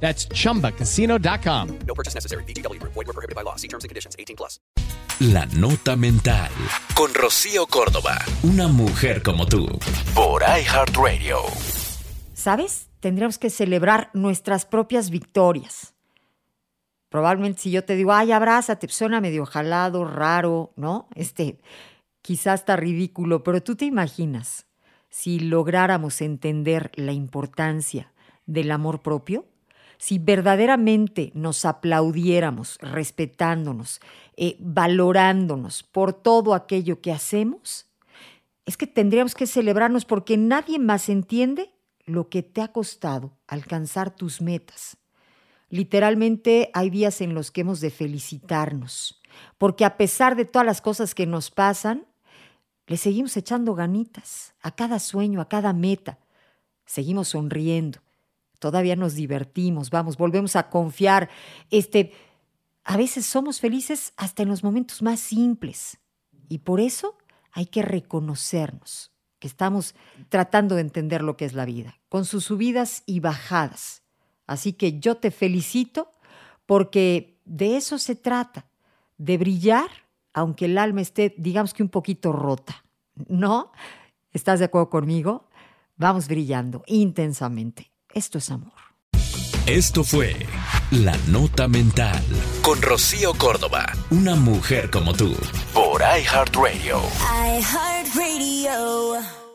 That's chumbacasino.com. No purchase necessary. BGW. Void were prohibited by law. See terms and conditions. 18 plus. La Nota Mental. Con Rocío Córdoba. Una mujer como tú. Por iHeartRadio. ¿Sabes? Tendríamos que celebrar nuestras propias victorias. Probablemente si yo te digo, ay, abrázate, suena medio jalado, raro, ¿no? Este, quizás está ridículo, pero tú te imaginas si lográramos entender la importancia del amor propio, si verdaderamente nos aplaudiéramos, respetándonos, eh, valorándonos por todo aquello que hacemos, es que tendríamos que celebrarnos porque nadie más entiende lo que te ha costado alcanzar tus metas. Literalmente hay días en los que hemos de felicitarnos, porque a pesar de todas las cosas que nos pasan, le seguimos echando ganitas a cada sueño, a cada meta. Seguimos sonriendo, todavía nos divertimos, vamos, volvemos a confiar. Este, a veces somos felices hasta en los momentos más simples. Y por eso hay que reconocernos que estamos tratando de entender lo que es la vida, con sus subidas y bajadas. Así que yo te felicito porque de eso se trata, de brillar aunque el alma esté, digamos que un poquito rota. ¿No? ¿Estás de acuerdo conmigo? Vamos brillando intensamente. Esto es amor. Esto fue La Nota Mental. Con Rocío Córdoba. Una mujer como tú. Por iHeartRadio. iHeartRadio.